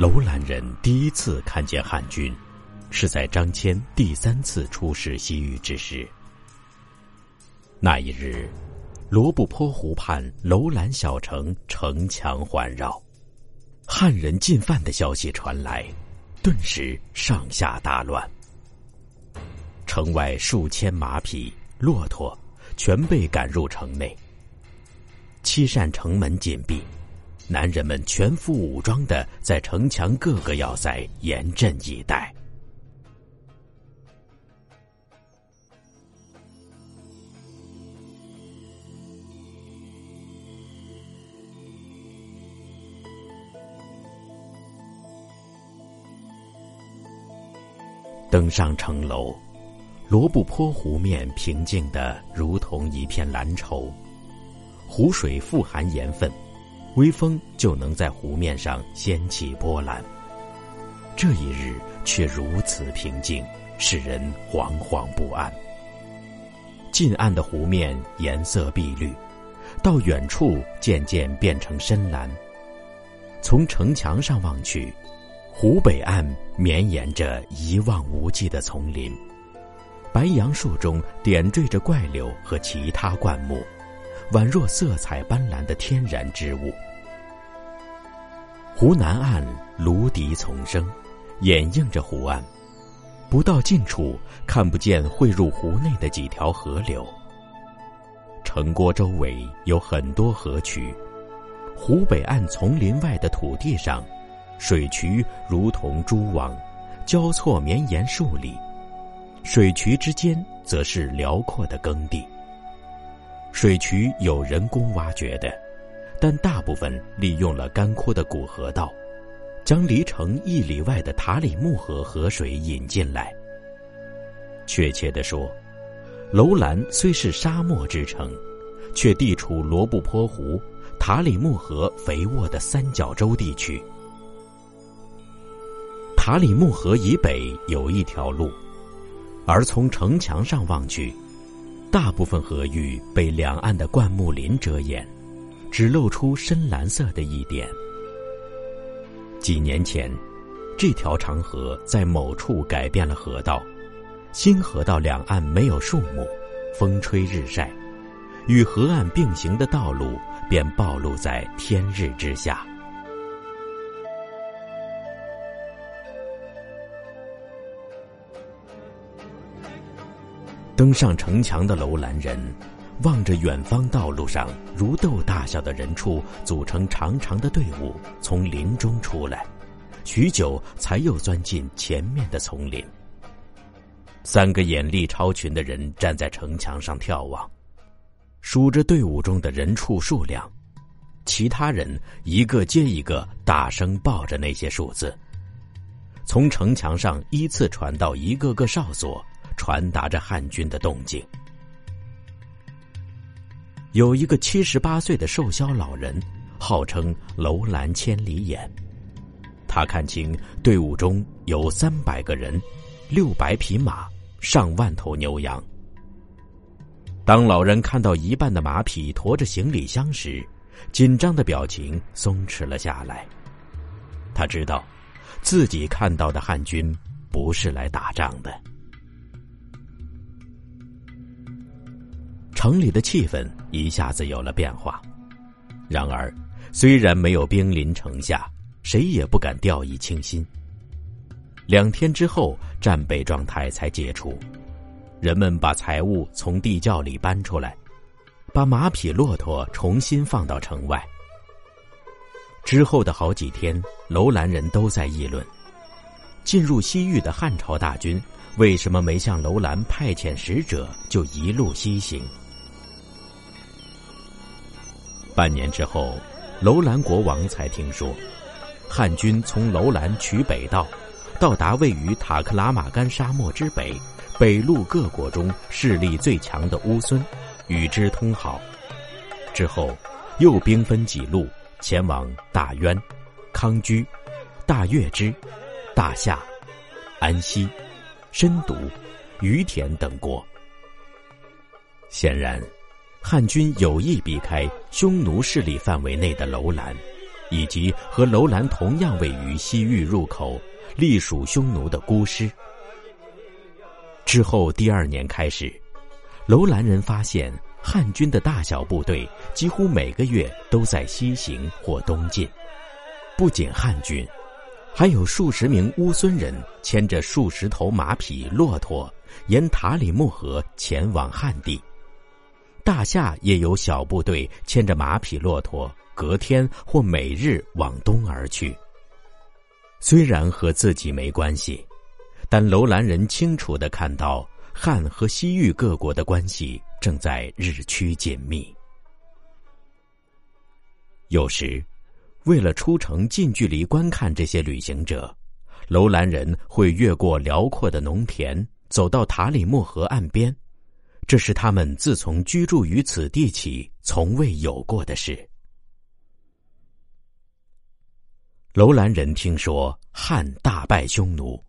楼兰人第一次看见汉军，是在张骞第三次出使西域之时。那一日，罗布泊湖畔楼兰小城城墙环绕，汉人进犯的消息传来，顿时上下大乱。城外数千马匹、骆驼全被赶入城内，七扇城门紧闭。男人们全副武装的在城墙各个要塞严阵以待。登上城楼，罗布泊湖面平静的如同一片蓝绸，湖水富含盐分。微风就能在湖面上掀起波澜。这一日却如此平静，使人惶惶不安。近岸的湖面颜色碧绿，到远处渐渐变成深蓝。从城墙上望去，湖北岸绵延着一望无际的丛林，白杨树中点缀着怪柳和其他灌木。宛若色彩斑斓的天然之物。湖南岸芦笛丛生，掩映着湖岸，不到近处看不见汇入湖内的几条河流。城郭周围有很多河渠，湖北岸丛林外的土地上，水渠如同蛛网，交错绵延数里，水渠之间则是辽阔的耕地。水渠有人工挖掘的，但大部分利用了干枯的古河道，将离城一里外的塔里木河河水引进来。确切地说，楼兰虽是沙漠之城，却地处罗布泊湖、塔里木河肥沃的三角洲地区。塔里木河以北有一条路，而从城墙上望去。大部分河域被两岸的灌木林遮掩，只露出深蓝色的一点。几年前，这条长河在某处改变了河道，新河道两岸没有树木，风吹日晒，与河岸并行的道路便暴露在天日之下。登上城墙的楼兰人，望着远方道路上如豆大小的人畜组成长长的队伍从林中出来，许久才又钻进前面的丛林。三个眼力超群的人站在城墙上眺望，数着队伍中的人畜数量，其他人一个接一个大声报着那些数字。从城墙上依次传到一个个哨所。传达着汉军的动静。有一个七十八岁的瘦削老人，号称“楼兰千里眼”。他看清队伍中有三百个人，六百匹马，上万头牛羊。当老人看到一半的马匹驮着行李箱时，紧张的表情松弛了下来。他知道，自己看到的汉军不是来打仗的。城里的气氛一下子有了变化。然而，虽然没有兵临城下，谁也不敢掉以轻心。两天之后，战备状态才解除，人们把财物从地窖里搬出来，把马匹、骆驼重新放到城外。之后的好几天，楼兰人都在议论：进入西域的汉朝大军为什么没向楼兰派遣使者，就一路西行？半年之后，楼兰国王才听说，汉军从楼兰取北道，到达位于塔克拉玛干沙漠之北、北路各国中势力最强的乌孙，与之通好。之后，又兵分几路前往大渊、康居、大月支、大夏、安西、深毒、于田等国。显然。汉军有意避开匈奴势力范围内的楼兰，以及和楼兰同样位于西域入口、隶属匈奴的孤师。之后第二年开始，楼兰人发现汉军的大小部队几乎每个月都在西行或东进。不仅汉军，还有数十名乌孙人牵着数十头马匹、骆驼，沿塔里木河前往汉地。大夏也有小部队牵着马匹、骆驼，隔天或每日往东而去。虽然和自己没关系。但楼兰人清楚的看到，汉和西域各国的关系正在日趋紧密。有时，为了出城近距离观看这些旅行者，楼兰人会越过辽阔的农田，走到塔里木河岸边，这是他们自从居住于此地起从未有过的事。楼兰人听说汉大败匈奴。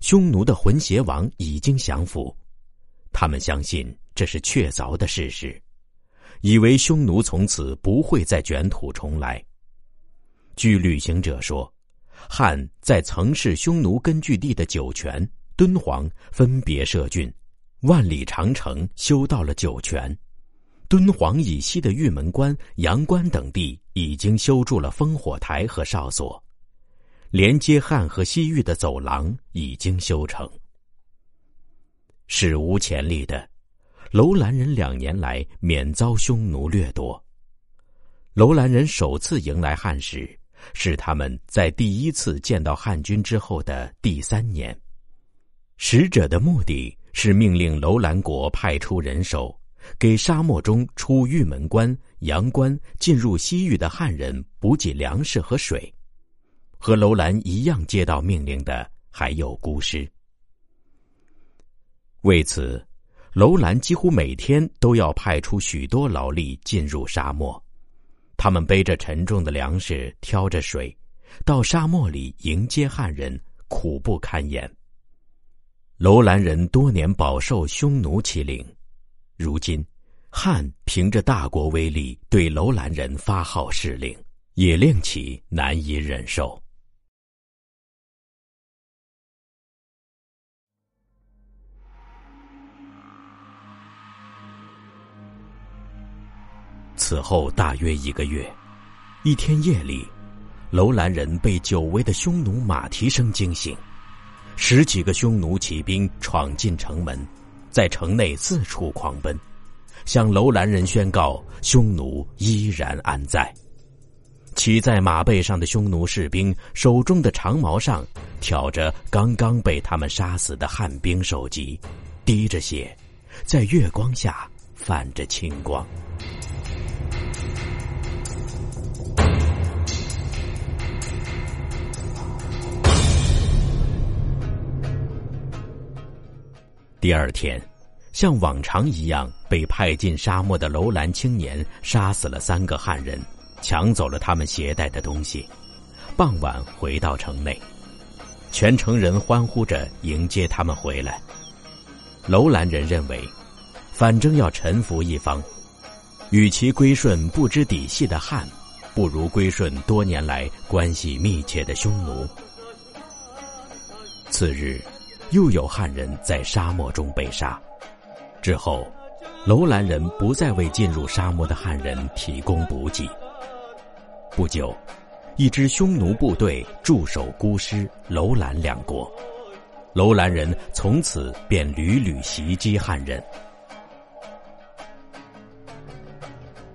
匈奴的浑邪王已经降服，他们相信这是确凿的事实，以为匈奴从此不会再卷土重来。据旅行者说，汉在曾是匈奴根据地的酒泉、敦煌分别设郡，万里长城修到了酒泉，敦煌以西的玉门关、阳关等地已经修筑了烽火台和哨所。连接汉和西域的走廊已经修成。史无前例的，楼兰人两年来免遭匈奴掠夺。楼兰人首次迎来汉时，是他们在第一次见到汉军之后的第三年。使者的目的是命令楼兰国派出人手，给沙漠中出玉门关、阳关进入西域的汉人补给粮食和水。和楼兰一样接到命令的还有孤师。为此，楼兰几乎每天都要派出许多劳力进入沙漠，他们背着沉重的粮食，挑着水，到沙漠里迎接汉人，苦不堪言。楼兰人多年饱受匈奴欺凌，如今汉凭着大国威力对楼兰人发号施令，也令其难以忍受。此后大约一个月，一天夜里，楼兰人被久违的匈奴马蹄声惊醒。十几个匈奴骑兵闯进城门，在城内四处狂奔，向楼兰人宣告匈奴依然安在。骑在马背上的匈奴士兵手中的长矛上挑着刚刚被他们杀死的汉兵首级，滴着血，在月光下泛着青光。第二天，像往常一样，被派进沙漠的楼兰青年杀死了三个汉人，抢走了他们携带的东西。傍晚回到城内，全城人欢呼着迎接他们回来。楼兰人认为，反正要臣服一方，与其归顺不知底细的汉，不如归顺多年来关系密切的匈奴。次日。又有汉人在沙漠中被杀，之后，楼兰人不再为进入沙漠的汉人提供补给。不久，一支匈奴部队驻守孤师、楼兰两国，楼兰人从此便屡屡袭击汉人。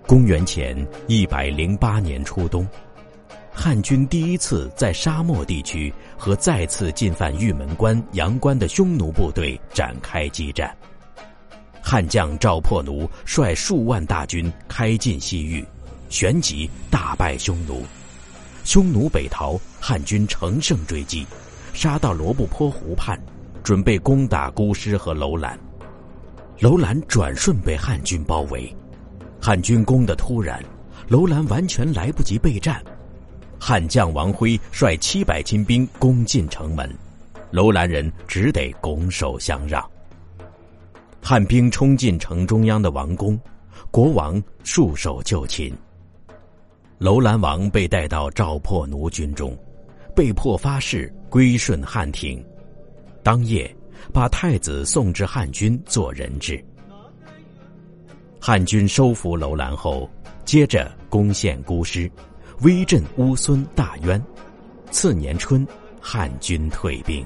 公元前一百零八年初冬。汉军第一次在沙漠地区和再次进犯玉门关、阳关的匈奴部队展开激战。汉将赵破奴率数万大军开进西域，旋即大败匈奴。匈奴北逃，汉军乘胜追击，杀到罗布泊湖畔，准备攻打孤师和楼兰。楼兰转瞬被汉军包围，汉军攻得突然，楼兰完全来不及备战。汉将王辉率七百精兵攻进城门，楼兰人只得拱手相让。汉兵冲进城中央的王宫，国王束手就擒。楼兰王被带到赵破奴军中，被迫发誓归顺汉廷。当夜，把太子送至汉军做人质。汉军收服楼兰后，接着攻陷姑师，威震乌孙、大渊。次年春，汉军退兵。